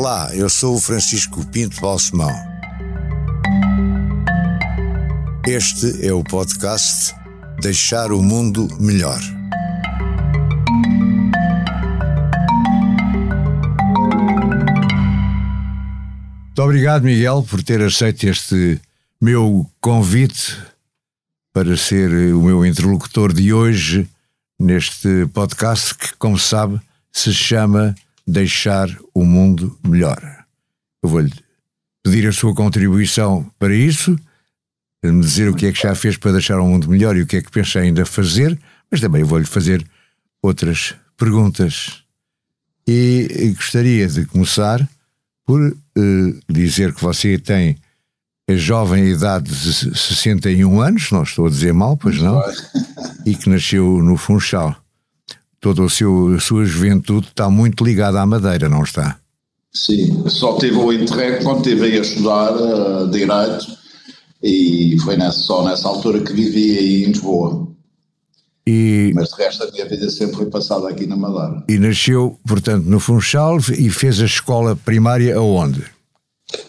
Olá, eu sou o Francisco Pinto Balsemão. Este é o podcast Deixar o Mundo Melhor. Muito obrigado, Miguel, por ter aceito este meu convite para ser o meu interlocutor de hoje neste podcast que, como sabe, se chama Deixar o Mundo Melhor. Eu vou-lhe pedir a sua contribuição para isso, me dizer o que é que já fez para deixar o mundo melhor e o que é que pensa ainda fazer, mas também vou-lhe fazer outras perguntas. E gostaria de começar por uh, dizer que você tem a jovem idade de 61 anos, não estou a dizer mal, pois não, e que nasceu no Funchal. Toda a, sua juventude está muito ligada à Madeira, não está? Sim, só tive o interregno quando estive a estudar uh, Direito e foi nessa, só nessa altura que vivi aí em Lisboa. E, Mas de resto a minha vida sempre foi passada aqui na Madeira. E nasceu, portanto, no Funchal e fez a escola primária aonde?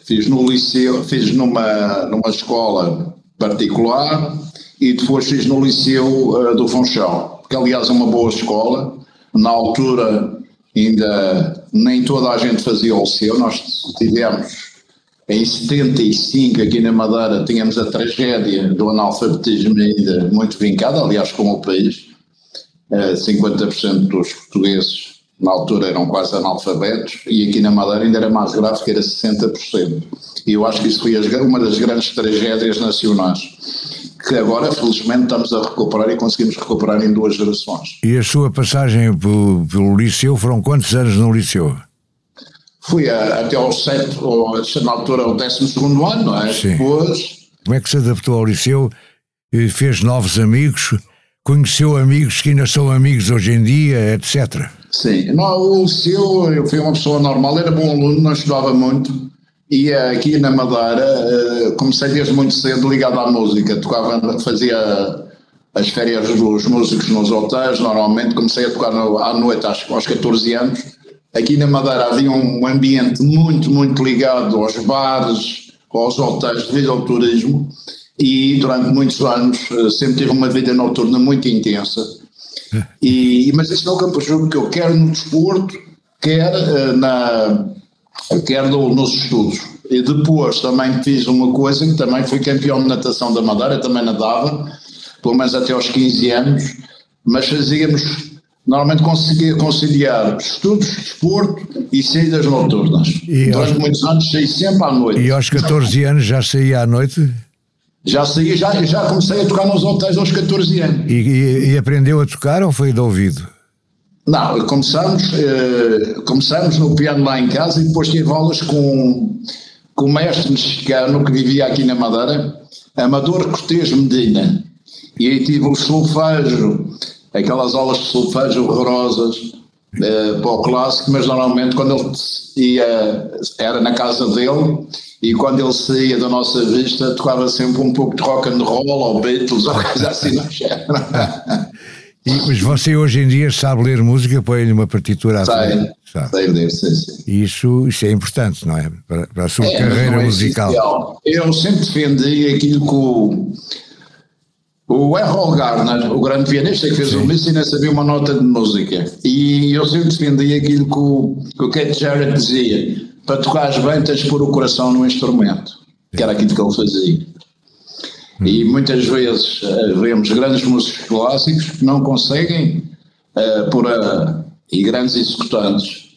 Fiz no liceu, fiz numa, numa escola particular e depois fiz no liceu uh, do Funchal, que aliás é uma boa escola. Na altura ainda nem toda a gente fazia o liceu, nós tivemos em 75 aqui na Madeira tínhamos a tragédia do analfabetismo ainda muito vincada, aliás como o país, 50% eh, dos portugueses na altura eram quase analfabetos, e aqui na Madeira ainda era mais grave, que era 60%. E eu acho que isso foi uma das grandes tragédias nacionais, que agora, felizmente, estamos a recuperar e conseguimos recuperar em duas gerações. E a sua passagem pelo, pelo Liceu foram quantos anos no Liceu? Fui a, até ao sétimo, na altura, ao décimo segundo ano, não é? Sim. Depois... Como é que se adaptou ao Liceu? Fez novos amigos? Conheceu amigos que ainda são amigos hoje em dia, etc.? Sim, no, o Liceu, eu fui uma pessoa normal, era bom aluno, não estudava muito, e aqui na Madeira eh, comecei desde muito cedo ligado à música, tocava, fazia as férias dos músicos nos hotéis, normalmente. Comecei a tocar no, à noite acho, aos 14 anos. Aqui na Madeira havia um ambiente muito, muito ligado aos bares, aos hotéis devido ao turismo. E durante muitos anos eh, sempre tive uma vida noturna muito intensa. E, mas isso não é o campo que eu quero no desporto, quer, uh, na, quer no, nos estudos. E depois também fiz uma coisa que também fui campeão de natação da Madeira, também nadava, pelo menos até aos 15 anos, mas fazíamos normalmente conseguia conciliar estudos, desporto e saídas noturnas. E Durante aos, muitos anos saí sempre à noite. E aos 14 anos já saía à noite? Já saí, já, já comecei a tocar nos hotéis aos 14 anos. E, e, e aprendeu a tocar ou foi de ouvido? Não, começamos, eh, começamos no piano lá em casa e depois tive aulas com, com o mestre mexicano que vivia aqui na Madeira, Amador Cortês Medina. E aí tive o solfejo, aquelas aulas de solfejo horrorosas eh, para o clássico, mas normalmente quando ele ia, era na casa dele e quando ele saía da nossa vista tocava sempre um pouco de rock and roll ou Beatles ou coisa assim no E, mas você hoje em dia sabe ler música, põe-lhe uma partitura à frente. Sei ler, sim, sim. Isso, isso é importante, não é? Para, para a sua é, carreira é musical. Eu sempre defendi aquilo que o, o Errol Garner, o grande pianista que fez sim. o Miss, ainda sabia uma nota de música. E eu sempre defendi aquilo que o, que o Kate Jarrett dizia para tocares bem tens de pôr o coração no instrumento, que era aquilo que ele fazia. E muitas vezes uh, vemos grandes músicos clássicos que não conseguem uh, pôr a, e grandes executantes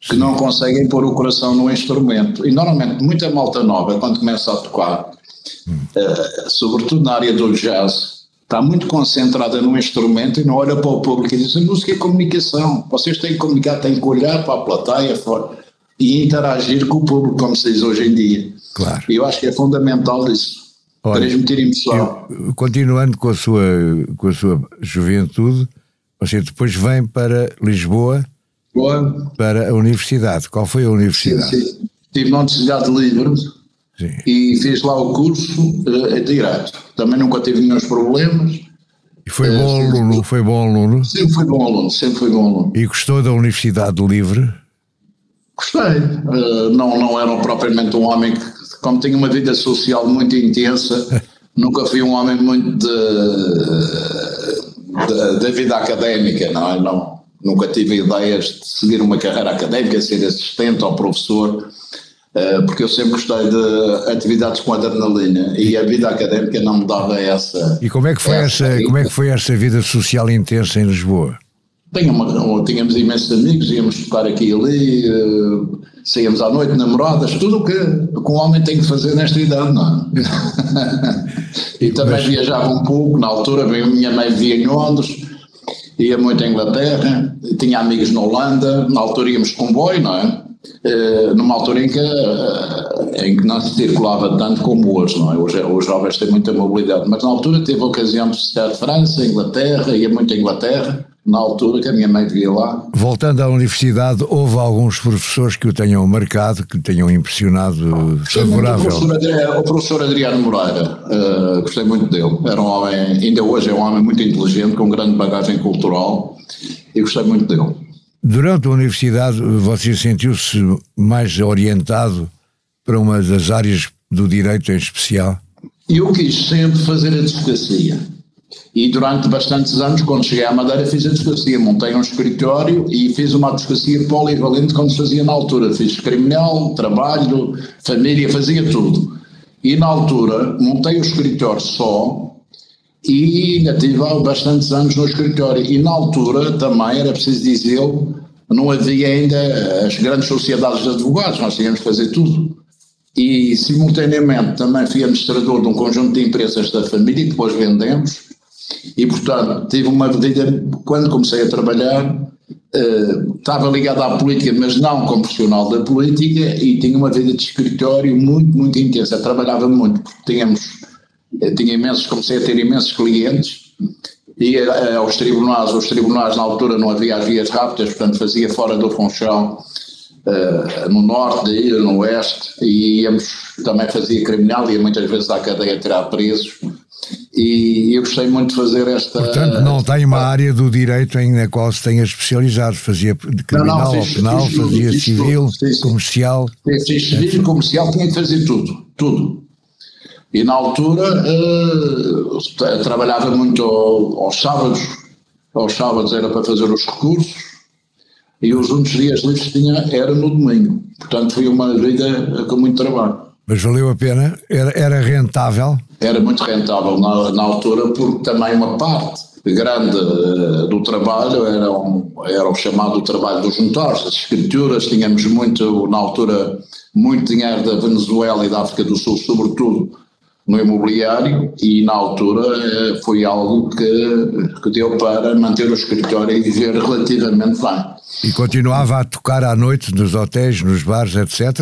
que não conseguem pôr o coração no instrumento. E normalmente muita malta nova, quando começa a tocar, uh, sobretudo na área do jazz, está muito concentrada no instrumento e não olha para o público e diz: a música é comunicação, vocês têm que comunicar, têm que olhar para a plateia fora e interagir com o público, como se diz hoje em dia. Claro. E eu acho que é fundamental isso. Olha, transmitir emoção. Eu, continuando com a, sua, com a sua juventude, você depois vem para Lisboa Boa. para a universidade. Qual foi a universidade? Sim, sim. Estive na Universidade de Livre e fiz lá o curso uh, de Direito. Também nunca tive nenhum problemas. E foi uh, bom aluno? Foi bom aluno? Sempre foi bom aluno, sempre foi bom aluno. E gostou da Universidade de Livre? Gostei. Uh, não, não era propriamente um homem que, como tinha uma vida social muito intensa, nunca fui um homem muito da vida académica, não é? Não, nunca tive ideias de seguir uma carreira académica, ser assistente ou professor, uh, porque eu sempre gostei de atividades com adrenalina e a vida académica não me dava essa. E como é que foi essa, essa como é que foi essa vida social intensa em Lisboa? Uma, tínhamos imensos amigos, íamos tocar aqui e ali, uh, saíamos à noite, namoradas, tudo o que, que um homem tem que fazer nesta idade, não é? e também Mas... viajava um pouco, na altura, minha mãe vivia em Londres, ia muito à Inglaterra, tinha amigos na Holanda, na altura íamos comboio, não é? Uh, numa altura em que, uh, em que não se circulava tanto como hoje, não é? Hoje, os jovens têm muita mobilidade, mas na altura teve a ocasião de visitar França, Inglaterra, ia muito à Inglaterra, na altura que a minha mãe vivia lá. Voltando à universidade, houve alguns professores que o tenham marcado, que o tenham impressionado favorável? O professor, Adriano, o professor Adriano Moreira, uh, gostei muito dele. Era um homem, ainda hoje é um homem muito inteligente, com grande bagagem cultural, e gostei muito dele. Durante a universidade, você sentiu-se mais orientado para uma das áreas do direito em especial? Eu quis sempre fazer a advocacia e durante bastantes anos, quando cheguei à Madeira, fiz a advocacia. Montei um escritório e fiz uma advocacia polivalente como se fazia na altura. Fiz criminal, trabalho, família, fazia tudo. E na altura, montei o escritório só e ainda tive bastantes anos no escritório. E na altura, também, era preciso dizer, não havia ainda as grandes sociedades de advogados, nós tínhamos que fazer tudo. E, simultaneamente, também fui administrador de um conjunto de empresas da família, que depois vendemos e, portanto, tive uma vida, quando comecei a trabalhar, uh, estava ligado à política, mas não como profissional da política, e tinha uma vida de escritório muito, muito intensa. Trabalhava muito, porque tínhamos, eh, tinha imensos, comecei a ter imensos clientes, e uh, aos tribunais, os tribunais na altura não havia as vias rápidas, portanto fazia fora do Funchal, uh, no norte da ilha, no oeste, e íamos, também fazia criminal, ia muitas vezes à cadeia tirar presos, e eu gostei muito de fazer esta. Portanto, não tem uma área do direito em na qual se tenha especializado, fazia de criminal não, não, fiz, penal, fiz, fazia fiz, civil, comercial. Fiz civil, comercial, tinha de fazer tudo, tudo. E na altura uh, trabalhava muito aos sábados, aos sábados era para fazer os recursos e os únicos dias livres que tinha era no domingo. Portanto, foi uma vida com muito trabalho. Mas valeu a pena? Era, era rentável? Era muito rentável na, na altura, porque também uma parte grande uh, do trabalho era, um, era o chamado trabalho dos notários, as escrituras, tínhamos muito, na altura, muito dinheiro da Venezuela e da África do Sul, sobretudo no imobiliário, e na altura uh, foi algo que, que deu para manter o escritório e viver relativamente bem. E continuava a tocar à noite nos hotéis, nos bares, etc?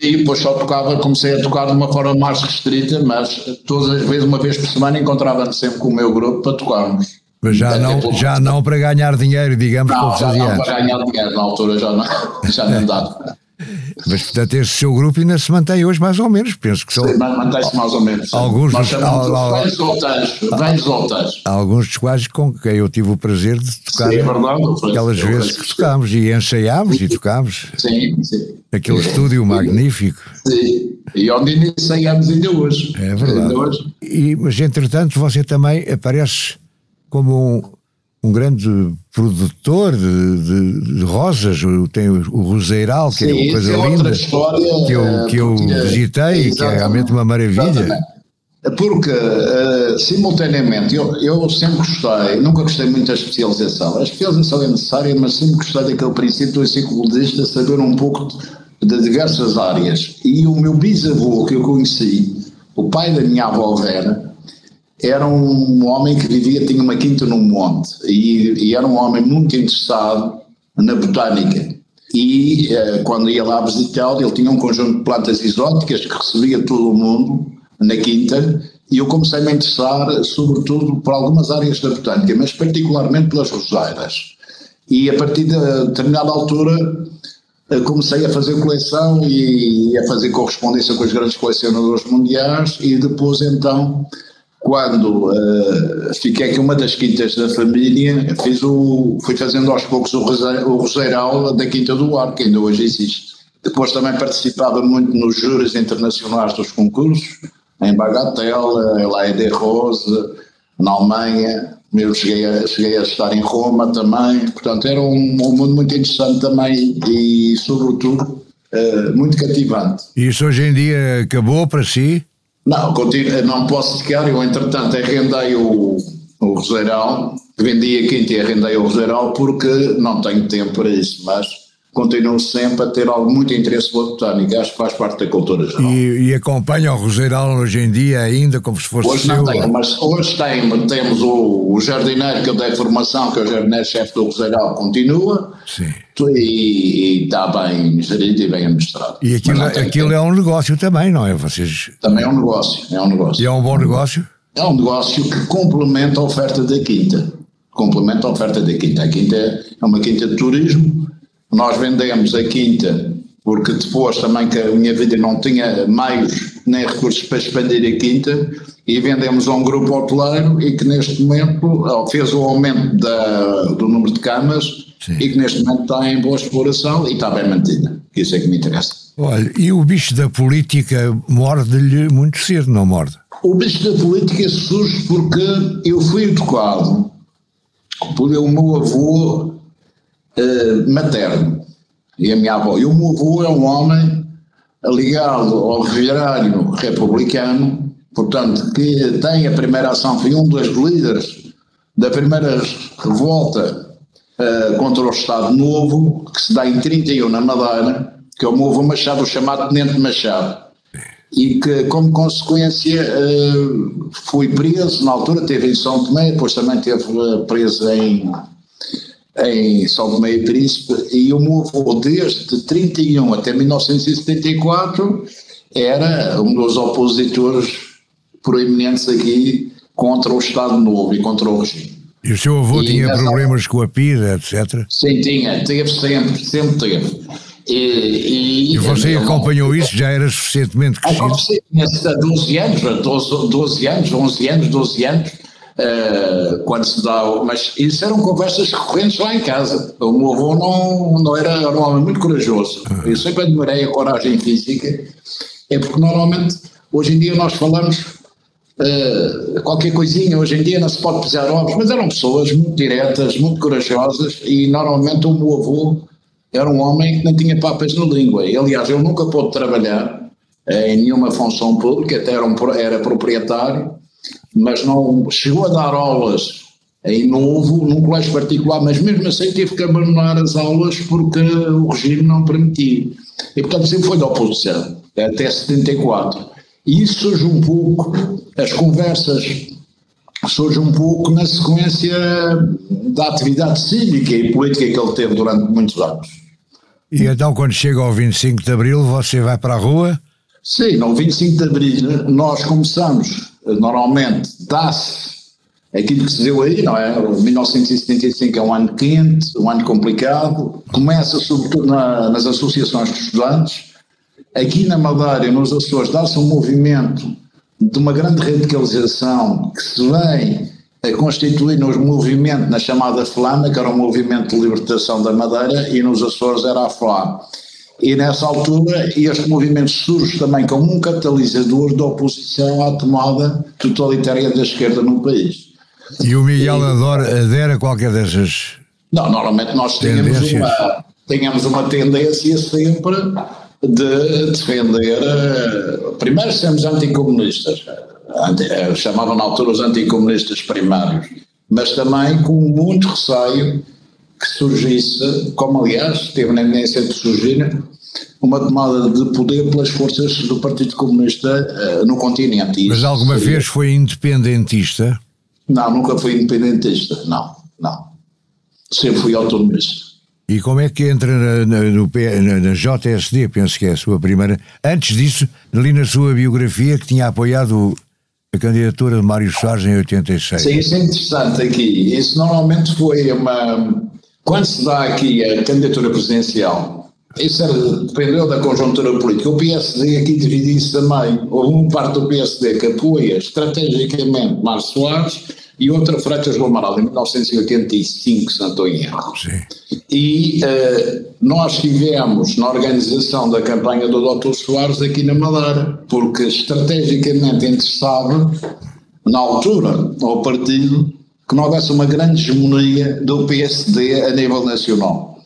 E depois só tocava, comecei a tocar de uma forma mais restrita, mas todas as vezes, uma vez por semana, encontrava-me sempre com o meu grupo para tocarmos. Mas já, não, já não para ganhar dinheiro, digamos, não, como fazia não para ganhar dinheiro, na altura já não, já não dava. Mas portanto esse seu grupo ainda se mantém hoje mais ou menos, penso que são. Sim, mantém-se mais ou menos. Alguns Nós dos, al, al, velhos volteiros, Alguns dos quais com quem eu tive o prazer de tocar sim, é verdade, aquelas vezes que tocámos e ensaiámos e tocámos. Sim, sim. Aquele estúdio magnífico. Sim, e onde ensaiámos ainda hoje. É verdade. Hoje. E, mas entretanto você também aparece como um, um grande produtor de, de, de rosas, tem o, o Roseiral, que Sim, é uma coisa é linda, história, que eu, que eu visitei, que é realmente uma maravilha. Exatamente. Porque, uh, simultaneamente, eu, eu sempre gostei, nunca gostei muito da especialização. A especialização é necessária, mas sempre gostei daquele princípio do enciclopedista saber um pouco de, de diversas áreas. E o meu bisavô, que eu conheci, o pai da minha avó Vera, era um homem que vivia, tinha uma quinta no monte e, e era um homem muito interessado na botânica. E eh, quando ia lá visitar, ele tinha um conjunto de plantas exóticas que recebia todo o mundo na quinta e eu comecei a me interessar sobretudo por algumas áreas da botânica, mas particularmente pelas roseiras. E a partir de determinada altura eh, comecei a fazer coleção e a fazer correspondência com os grandes colecionadores mundiais e depois então quando uh, fiquei aqui uma das quintas da família, fiz o, fui fazendo aos poucos o, o Roseiral da Quinta do Ar, que ainda hoje existe. Depois também participava muito nos júris internacionais dos concursos, em Bagatelle, La de Rose, na Alemanha, eu cheguei a, cheguei a estar em Roma também, portanto era um, um mundo muito interessante também e sobretudo uh, muito cativante. Isso hoje em dia acabou para si? Não, continuo, não posso ficar, eu entretanto arrendei o, o Roseirão, vendi a quinta e arrendei o Roseirão porque não tenho tempo para isso, mas continuo sempre a ter algo muito interesse pela botânica, acho que faz parte da cultura geral. E, e acompanha o Roseiral hoje em dia ainda como se fosse Hoje seu? não tenho, mas hoje tem, temos o, o jardineiro que eu dei formação, que é o jardineiro-chefe do Roseiral, continua Sim. e, e está bem gerido e bem administrado. E aquilo, aquilo é um negócio também, não é? Vocês... Também é um negócio, é um negócio. E é um bom negócio? É um negócio que complementa a oferta da quinta. Complementa a oferta da quinta. A quinta é uma quinta de turismo, nós vendemos a quinta porque depois também que a minha vida não tinha meios nem recursos para expandir a quinta e vendemos a um grupo hoteleiro e que neste momento fez o aumento da, do número de camas Sim. e que neste momento está em boa exploração e está bem mantida, isso é que me interessa. Olha, e o bicho da política morde-lhe muito cedo, não morde? O bicho da política surge porque eu fui educado por o meu avô uh, materno e a minha avó. E o meu avô é um homem ligado ao revirário republicano, portanto, que tem a primeira ação, foi um dos líderes da primeira revolta uh, contra o Estado Novo, que se dá em 31 na Madeira, que é o meu avô Machado, o chamado Tenente Machado. E que, como consequência, uh, foi preso, na altura teve em São Tomé, depois também teve preso em em São Tomé e Príncipe, e o meu avô, desde 31 até 1974, era um dos opositores proeminentes aqui contra o Estado Novo e contra o regime. E o seu avô e tinha problemas com a PIDA, etc? Sim, tinha, teve sempre, sempre teve. E, e, e você acompanhou isso? Já era suficientemente crescido? Tinha 12 anos, 12, 12 anos, 11 anos, 12 anos, Uh, quando se dá. Mas isso eram conversas recorrentes lá em casa. O meu avô não, não era, era um homem muito corajoso. Eu sempre admirei a coragem física, é porque normalmente, hoje em dia, nós falamos uh, qualquer coisinha, hoje em dia não se pode pisar ovos, mas eram pessoas muito diretas, muito corajosas, e normalmente o meu avô era um homem que não tinha papas na língua. E, aliás, ele nunca pôde trabalhar uh, em nenhuma função pública, até era, um, era proprietário mas não chegou a dar aulas em novo num colégio particular, mas mesmo assim teve que abandonar as aulas porque o regime não permitia. E portanto sempre foi da oposição, até 74. E isso surge um pouco, as conversas surgem um pouco na sequência da atividade cívica e política que ele teve durante muitos anos. E então quando chega ao 25 de Abril você vai para a rua? Sim, no 25 de Abril nós começamos normalmente dá-se aquilo que se deu aí, não é? 1975 é um ano quente, um ano complicado, começa sobretudo na, nas associações de estudantes. Aqui na Madeira nos Açores dá-se um movimento de uma grande radicalização que se vem a constituir nos movimentos, na chamada Flama, que era um movimento de libertação da Madeira, e nos Açores era a FLA. E nessa altura este movimento surge também como um catalisador da oposição à tomada totalitária da esquerda no país. E o Miguel adora, adera a qualquer dessas Não, normalmente nós tínhamos uma, tínhamos uma tendência sempre de defender, eh, primeiro sermos anticomunistas, eh, chamavam na altura os anticomunistas primários, mas também com muito receio que surgisse, como aliás teve na iminência de surgir, uma tomada de poder pelas forças do Partido Comunista uh, no continente. Mas alguma seria... vez foi independentista? Não, nunca fui independentista, não, não. Sempre fui autonomista. E como é que entra na, no, na, na, JSD, penso que é a sua primeira. Antes disso, li na sua biografia que tinha apoiado a candidatura de Mário Soares em 86. Sim, isso é interessante aqui. Isso normalmente foi uma, quando se dá aqui a candidatura presidencial, isso era, dependeu da conjuntura política. O PSD aqui dividiu-se também. Houve uma parte do PSD que apoia estrategicamente Mar Soares e outra Freitas do Amaral, em 1985, se não estou em erro. E uh, nós tivemos na organização da campanha do Dr. Soares aqui na Madeira, porque estrategicamente interessava, na altura, ao partido, que não houvesse uma grande hegemonia do PSD a nível nacional.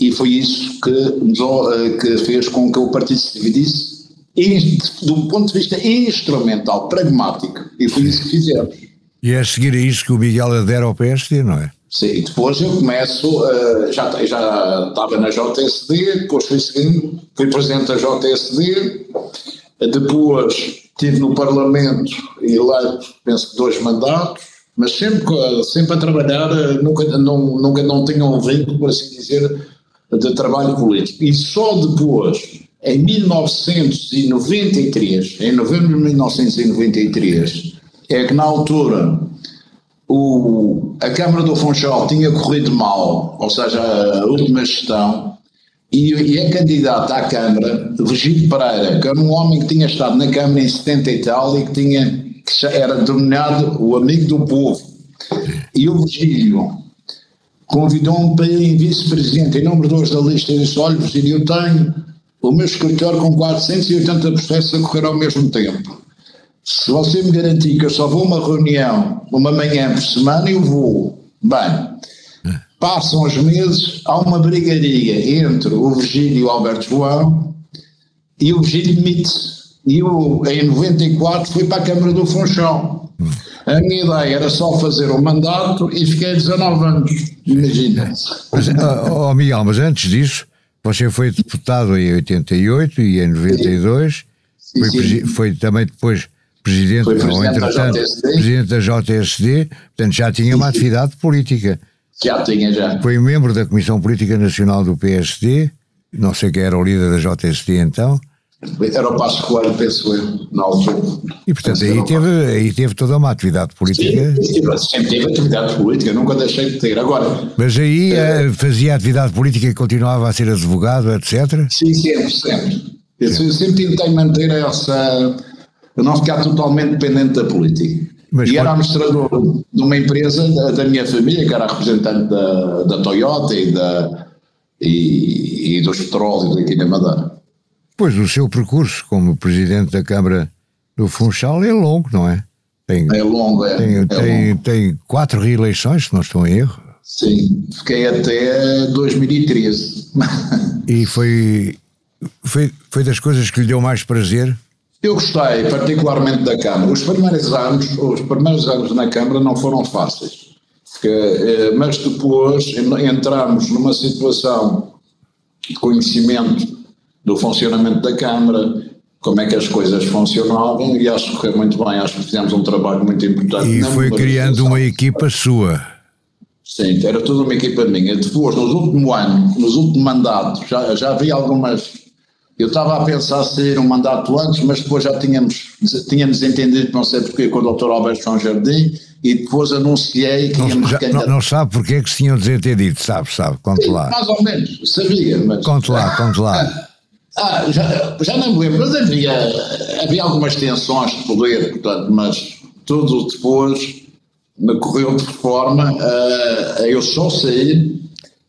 E foi isso que, eh, que fez com que o partido se dividisse do ponto de vista instrumental, pragmático. E foi isso que fizemos. E é a seguir a isso que o Miguel adera ao PSD, não é? Sim, depois eu começo, uh, já, já estava na JSD, depois fui seguindo, fui presidente da JSD, depois estive no Parlamento eleito, penso que dois mandatos, mas sempre, sempre a trabalhar, eh, nunca não, nunca não tinha um vínculo, por assim dizer, de trabalho político. E só depois, em 1993, em novembro de 1993, é que na altura o, a Câmara do Funchal tinha corrido mal, ou seja, a última gestão, e, e a candidata à Câmara, Virgílio Pereira, que era um homem que tinha estado na Câmara em 70 e tal e que, tinha, que era denominado o amigo do povo. E o Virgílio convidou-me para ir em vice-presidente, em número 2 da lista, e disse: Olha, Virgílio, eu tenho o meu escritório com 480 processos a correr ao mesmo tempo. Se você me garantir que eu só vou uma reunião, uma manhã por semana, eu vou. Bem, passam os meses, há uma brigaria entre o Virgílio e o Alberto João, e o Virgílio demite-se. E eu, em 94, fui para a Câmara do Funchal. A minha ideia era só fazer o mandato e fiquei 19 anos, imagina. Mas, oh, Miguel, mas antes disso, você foi deputado em 88 e em 92, sim, foi, sim. foi também depois presidente, Foi presidente ou entretanto, da presidente da JSD, portanto já tinha uma atividade política. Já tinha, já. Foi membro da Comissão Política Nacional do PSD, não sei quem era o líder da JSD então. Era o Passo Coelho, penso eu, na altura. E portanto aí teve, aí teve toda uma atividade política. Sim, sempre teve atividade política, nunca deixei de ter. Agora. Mas aí é, fazia atividade política e continuava a ser advogado, etc? Sim, sempre, sempre. Eu sempre tentei manter essa não ficar totalmente dependente da política. Mas e era administrador de uma empresa da, da, minha família, que era representante da, da Toyota e, da, e, e dos petróleos aqui na Madeira. Pois o seu percurso como presidente da Câmara do Funchal é longo, não é? Tem, é longo, é. Tem, é tem, longo. tem quatro reeleições, se não estou em erro. Sim, fiquei até 2013. E foi, foi, foi das coisas que lhe deu mais prazer eu gostei particularmente da Câmara. Os primeiros anos, os primeiros anos na Câmara não foram fáceis, eh, mas depois entramos numa situação de conhecimento do funcionamento da Câmara, como é que as coisas funcionavam e acho que correu muito bem, acho que fizemos um trabalho muito importante. E foi criando uma equipa sua. Sim, era toda uma equipa minha. Depois, nos últimos anos, nos últimos mandatos, já, já havia algumas eu estava a pensar sair um mandato antes, mas depois já tínhamos, tínhamos entendido, não sei porquê, com o Dr. Alberto João Jardim, e depois anunciei que não, já, não, não, sabe porque é que se tinham desentendido, sabe, sabe, conte Sim, lá. Mais ou menos, sabia, mas... Conte lá, conte lá. Ah, já, já não me lembro, mas havia, havia algumas tensões de poder, portanto, mas tudo depois me correu de forma a, a eu só sair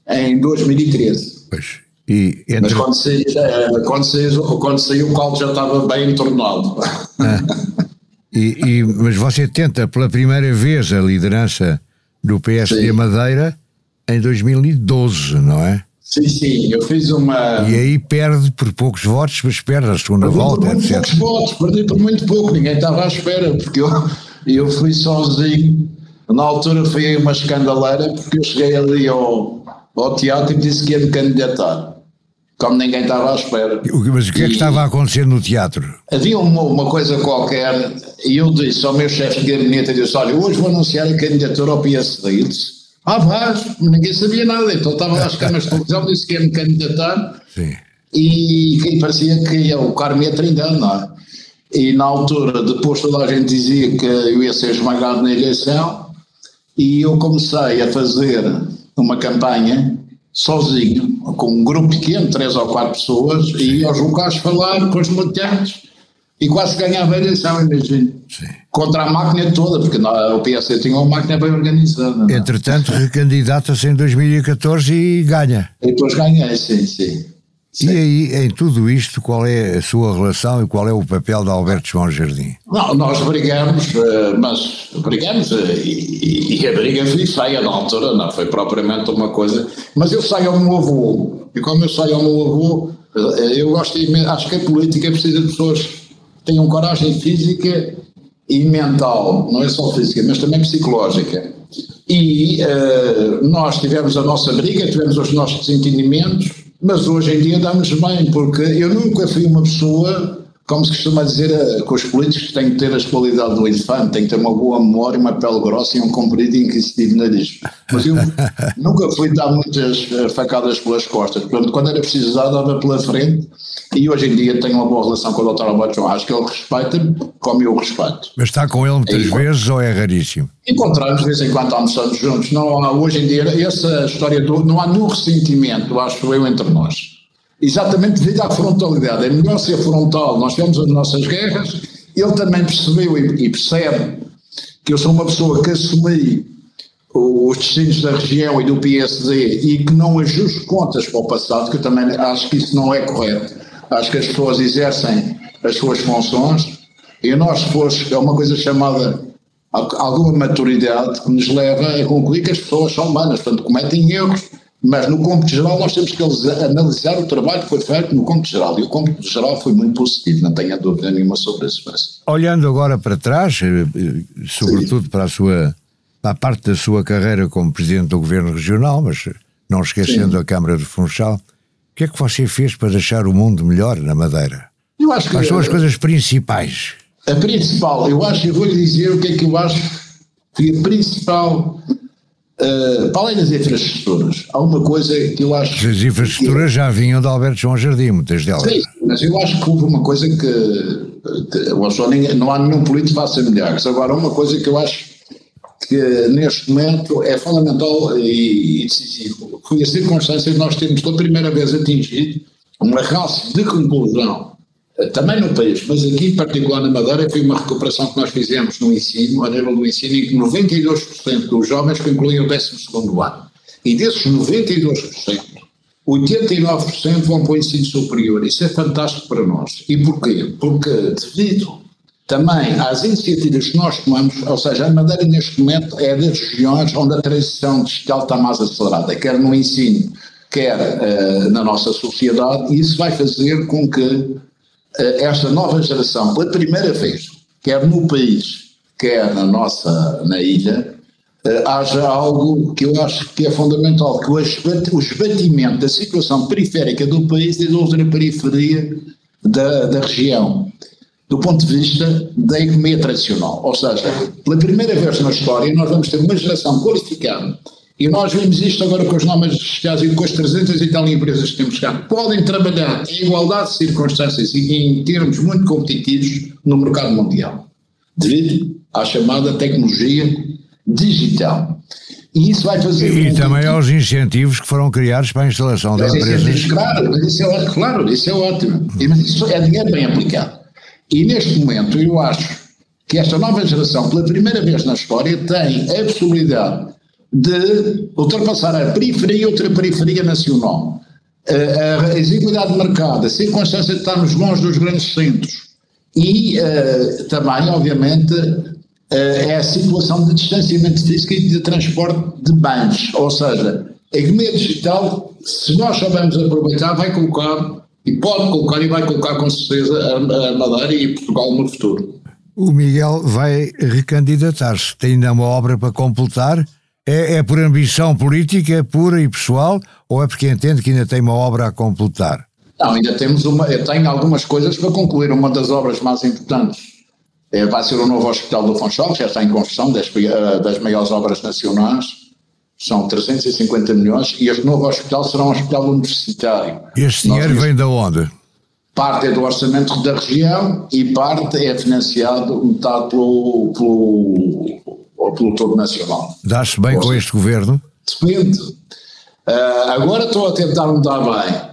em 2013. Pois. E entre... Mas quando saiu, quando, saiu, quando saiu o caldo já estava bem entornado. Ah. E, e, mas você tenta pela primeira vez a liderança do PSD sim. Madeira em 2012, não é? Sim, sim, eu fiz uma. E aí perde por poucos votos, mas perde a segunda perdi volta, por etc. poucos votos, perdi por muito pouco, ninguém estava à espera, porque eu, eu fui sozinho. Na altura foi uma escandaleira, porque eu cheguei ali ao, ao teatro e disse que ia me candidatar como ninguém estava à espera. Mas o que é que estava a acontecer no teatro? Havia uma, uma coisa qualquer e eu disse ao meu chefe de gabinete, disse, olha, hoje vou anunciar a candidatura ao PSD. Ele disse, ah, vais, ninguém sabia nada, então estava lá as câmaras de televisão, disse que ia me candidatar Sim. E, e parecia que ia, o Carme ia trindando, não é? E na altura, depois toda a gente dizia que eu ia ser esmagado na eleição e eu comecei a fazer uma campanha sozinho, com um grupo pequeno, três ou quatro pessoas, e ia aos locais falar com os militantes e quase ganhava a eleição, imagino. Contra a máquina toda, porque o PSD tinha uma máquina bem organizada. É? Entretanto, recandidata-se em 2014 e ganha. E depois ganhei, sim, sim. Sim. E aí, em tudo isto, qual é a sua relação e qual é o papel de Alberto João Jardim? Não, nós brigamos, eh, mas brigamos eh, e, e a briga foi feia na altura, não foi propriamente uma coisa. Mas eu saio ao meu avô, e como eu saio ao meu avô, eh, eu gosto de, acho que a política precisa de pessoas que tenham coragem física e mental, não é só física, mas também psicológica. E uh, nós tivemos a nossa briga, tivemos os nossos desentendimentos, mas hoje em dia dá-nos bem, porque eu nunca fui uma pessoa, como se costuma dizer, eh, com os políticos têm que ter as qualidades do elefante, têm que ter uma boa memória, uma pele grossa e um comprido e inquisitivo nariz. Mas eu nunca fui dar muitas eh, facadas pelas costas. Portanto, quando era preciso dar, dava pela frente. E hoje em dia tenho uma boa relação com o Dr. Alberto João. Acho que ele respeita-me como eu respeito. Mas está com ele muitas é vezes ou é raríssimo? Encontramos de vez em quando almoçamos juntos. Não há, hoje em dia, essa história do. Não há nenhum ressentimento, acho eu, entre nós. Exatamente devido à frontalidade. É melhor ser frontal. Nós temos as nossas guerras. Ele também percebeu e, percebe que eu sou uma pessoa que assumi os destinos da região e do PSD e que não ajuste contas para o passado, que eu também acho que isso não é correto. Acho que as pessoas exercem as suas funções e nós, depois, é uma coisa chamada alguma maturidade que nos leva a concluir que as pessoas são humanas, portanto cometem erros, mas no cômputo geral nós temos que analisar o trabalho que foi feito no cômputo geral e o cômputo geral foi muito positivo, não tenho dúvida nenhuma sobre isso. Olhando agora para trás, eh, eh, sobretudo Sim. para a sua para a parte da sua carreira como Presidente do Governo Regional, mas não esquecendo Sim. a Câmara de Funchal, o que é que você fez para deixar o mundo melhor na Madeira? Eu acho que, Quais são as coisas principais? A principal, eu acho, eu vou lhe dizer o que é que eu acho que a principal, uh, para além das infraestruturas, há uma coisa que eu acho. As infraestruturas que, já vinham de Alberto João Jardim, muitas delas. Sim, mas eu acho que houve uma coisa que, que não há nenhum político que faça milhares. Agora, uma coisa que eu acho que neste momento é fundamental e, decisivo. Foi a circunstância de nós termos pela primeira vez atingido uma raça de conclusão também no país, mas aqui em particular na Madeira, foi uma recuperação que nós fizemos no ensino, a nível do ensino, em que 92% dos jovens concluíam o 12 ano. E desses 92%, 89% vão para o ensino superior. Isso é fantástico para nós. E porquê? Porque devido também às iniciativas que nós tomamos, ou seja, a Madeira neste momento é das regiões onde a transição digital está mais acelerada, quer no ensino, quer uh, na nossa sociedade, e isso vai fazer com que eh, esta nova geração, pela primeira vez, quer no país, quer na nossa, na ilha, eh, haja algo que eu acho que é fundamental, que o esbatimento da situação periférica do país e da outra periferia da, da região, do ponto de vista da economia tradicional. Ou seja, pela primeira vez na história, nós vamos ter uma geração qualificada e nós vimos isto agora com os nomes fiscais e com as 300 e tal empresas que temos cá. Podem trabalhar em igualdade de circunstâncias e em termos muito competitivos no mercado mundial, devido à chamada tecnologia digital. E isso vai fazer. E também aos incentivos que foram criados para a instalação de empresas. Claro, mas isso é, claro, isso é ótimo. Mas isso é dinheiro bem aplicado. E neste momento eu acho que esta nova geração, pela primeira vez na história, tem a possibilidade de ultrapassar a periferia e outra periferia nacional. A, a de mercado, a circunstância de estarmos longe dos grandes centros e uh, também, obviamente, uh, é a situação de distanciamento físico e de transporte de bens. Ou seja, a economia digital, se nós soubermos aproveitar, vai colocar, e pode colocar, e vai colocar com certeza a, a Madeira e Portugal no futuro. O Miguel vai recandidatar-se. Tem ainda uma obra para completar? É, é por ambição política pura e pessoal ou é porque entende que ainda tem uma obra a completar? Não, ainda temos uma. Eu tenho algumas coisas para concluir. Uma das obras mais importantes é, vai ser o novo Hospital do Funchal, que já está em construção, das, eh, das maiores obras nacionais. São 350 milhões e este novo hospital será um hospital universitário. Este dinheiro Nós, vem de onde? Parte é do orçamento da região e parte é financiado metade pelo, pelo ou pelo todo nacional. Dá-se bem com este governo? Depende. Uh, agora estou a tentar mudar bem.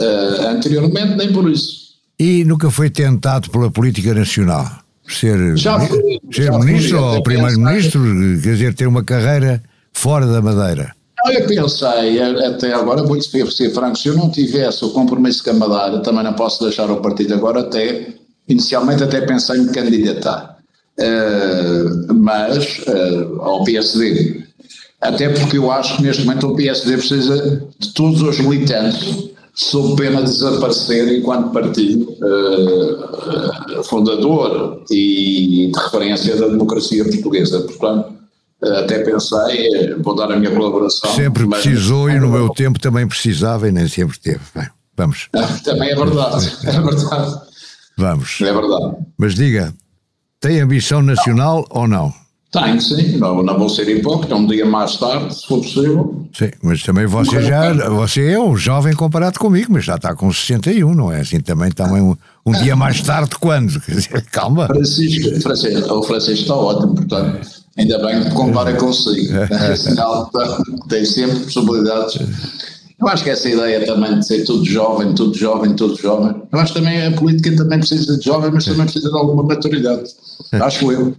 Uh, anteriormente, nem por isso. E nunca foi tentado pela política nacional? Ser, já fui, ser já ministro fui, ou primeiro-ministro? Quer dizer, ter uma carreira fora da Madeira? Eu pensei, até agora, vou ser franco, se eu não tivesse o compromisso com a Madeira, também não posso deixar o partido agora, até, inicialmente até pensei em me candidatar. Uh, mas uh, ao PSD. Até porque eu acho que neste momento o PSD precisa de todos os militantes sob pena de desaparecer enquanto partido uh, fundador e de referência da democracia portuguesa. Portanto, até pensei, vou dar a minha colaboração. Sempre precisou e no meu tempo também precisava e nem sempre teve. Bem, vamos. Também é verdade, é verdade. Vamos. É verdade. Mas diga, tem ambição nacional ou não? Tenho, sim. Não, não vou ser hipócrita, um dia mais tarde, se for possível. Sim, mas também você já você é um jovem comparado comigo, mas já está com 61, não é? Assim também, também um, um dia mais tarde, quando? Quer dizer, calma. Francisco, Francisco, o Francisco está ótimo, portanto, ainda bem que compara consigo. É sinal que tem sempre possibilidades. Eu acho que essa ideia também de ser tudo jovem, tudo jovem, tudo jovem. Eu acho que também a política também precisa de jovem, mas também precisa de alguma maturidade. Acho eu.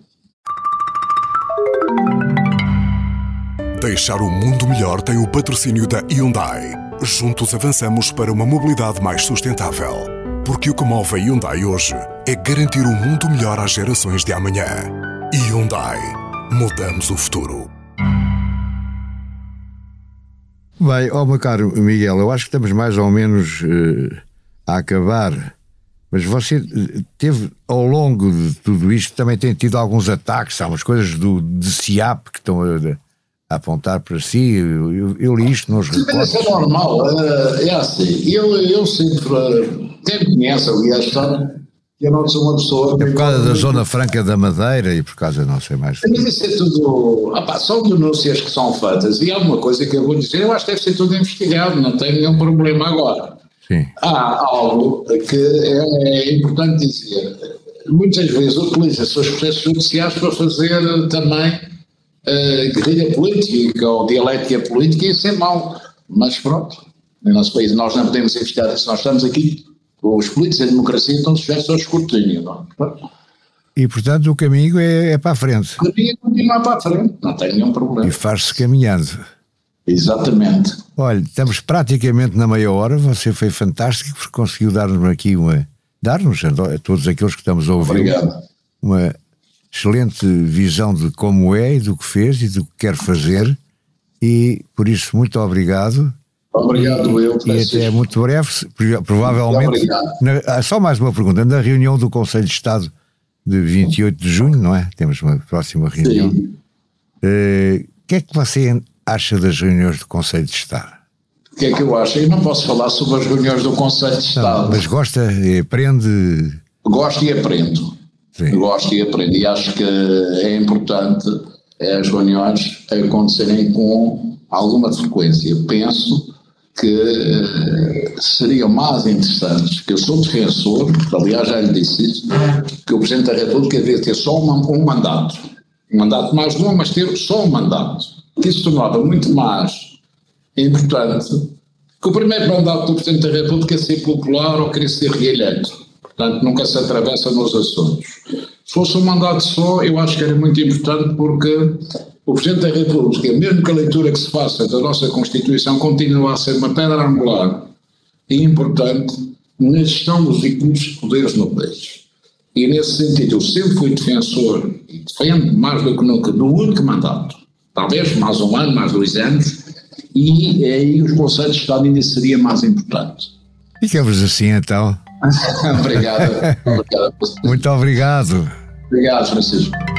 Deixar o mundo melhor tem o patrocínio da Hyundai. Juntos avançamos para uma mobilidade mais sustentável. Porque o que move a Hyundai hoje é garantir um mundo melhor às gerações de amanhã. Hyundai. Mudamos o futuro. Bem, ó oh, meu caro Miguel, eu acho que estamos mais ou menos uh, a acabar. Mas você eh, teve, ao longo de tudo isto, também tem tido alguns ataques, há umas coisas do, de SIAP que estão a, a apontar para si. Eu, eu, eu li isto nos reportes. Isso é normal, é, é assim. Eu, eu sempre, quem me conhece, aliás, sabe eu não sou uma pessoa. É por causa da Zona Franca da Madeira e por causa, não sei mais. Mas isso é tudo. Ah, pá, são denúncias que são feitas e alguma coisa que eu vou dizer, eu acho que deve ser tudo investigado, não tem nenhum problema agora. Sim. Há algo que é, é importante dizer. Muitas vezes utiliza-se os processos judiciais para fazer também uh, guerrilha política ou dialética política e isso é mau. Mas pronto, no nosso país nós não podemos investigar isso. Nós estamos aqui, os políticos e a democracia estão sujeitos ao escrutínio. Não? É? E, portanto, o caminho é, é, para a frente. O caminho é continuar para a frente, não tem nenhum problema. E faz-se caminhando. Exatamente. Olha, estamos praticamente na meia hora, você foi fantástico porque conseguiu dar-nos aqui uma. dar-nos a todos aqueles que estamos a ouvir. Obrigado. Uma excelente visão de como é e do que fez e do que quer fazer. E por isso, muito obrigado. Obrigado, eu. E até muito breve, provavelmente. Na, só mais uma pergunta. Na reunião do Conselho de Estado de 28 de junho, não é? Temos uma próxima reunião. O uh, que é que você acha das reuniões do Conselho de Estado? O que é que eu acho? Eu não posso falar sobre as reuniões do Conselho de Estado. Não, mas gosta e aprende? Gosto e aprendo. Sim. Gosto e aprendo. E acho que é importante as reuniões acontecerem com alguma frequência. Penso que uh, seriam mais interessantes, que eu sou defensor, aliás já lhe disse isso, que o Presidente da República devia ter só um, um mandato. Um mandato mais longo, mas ter só um mandato isso tornava muito mais importante que o primeiro mandato do Presidente da República ser popular ou querer ser reeleito. Portanto, nunca se atravessa nos assuntos. Se fosse um mandato só, eu acho que era muito importante porque o Presidente da República, mesmo que a leitura que se faça da nossa Constituição, continua a ser uma pedra angular e importante na gestão dos equilíbrios de poderes no país. E nesse sentido, eu sempre fui defensor e defendo mais do que nunca do único mandato talvez mais um ano, mais dois anos, e aí os conselhos de Estado ainda seria mais importante. Ficamos assim então. obrigado. obrigado. Muito obrigado. Obrigado, Francisco.